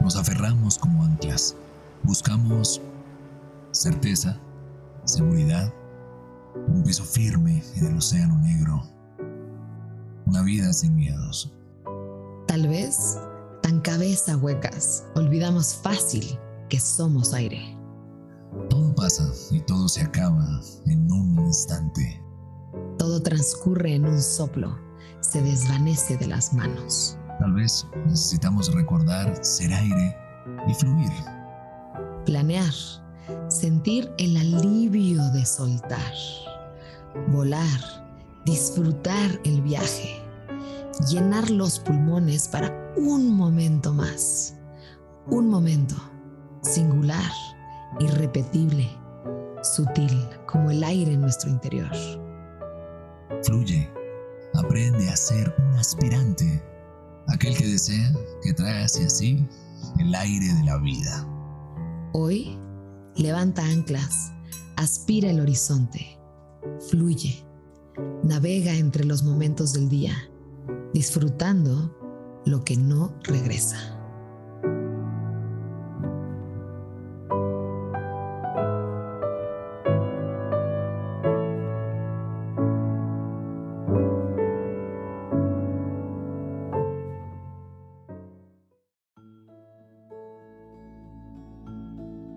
Nos aferramos como anclas. Buscamos certeza, seguridad, un piso firme en el océano negro. Una vida sin miedos. Tal vez, tan cabeza huecas, olvidamos fácil que somos aire. Todo pasa y todo se acaba en un instante. Todo transcurre en un soplo, se desvanece de las manos. Tal vez necesitamos recordar ser aire y fluir. Planear, sentir el alivio de soltar, volar, disfrutar el viaje, llenar los pulmones para un momento más, un momento singular, irrepetible, sutil como el aire en nuestro interior. Fluye, aprende a ser un aspirante aquel que desea que trae hacia sí el aire de la vida. Hoy, levanta anclas, aspira el horizonte, fluye, navega entre los momentos del día, disfrutando lo que no regresa.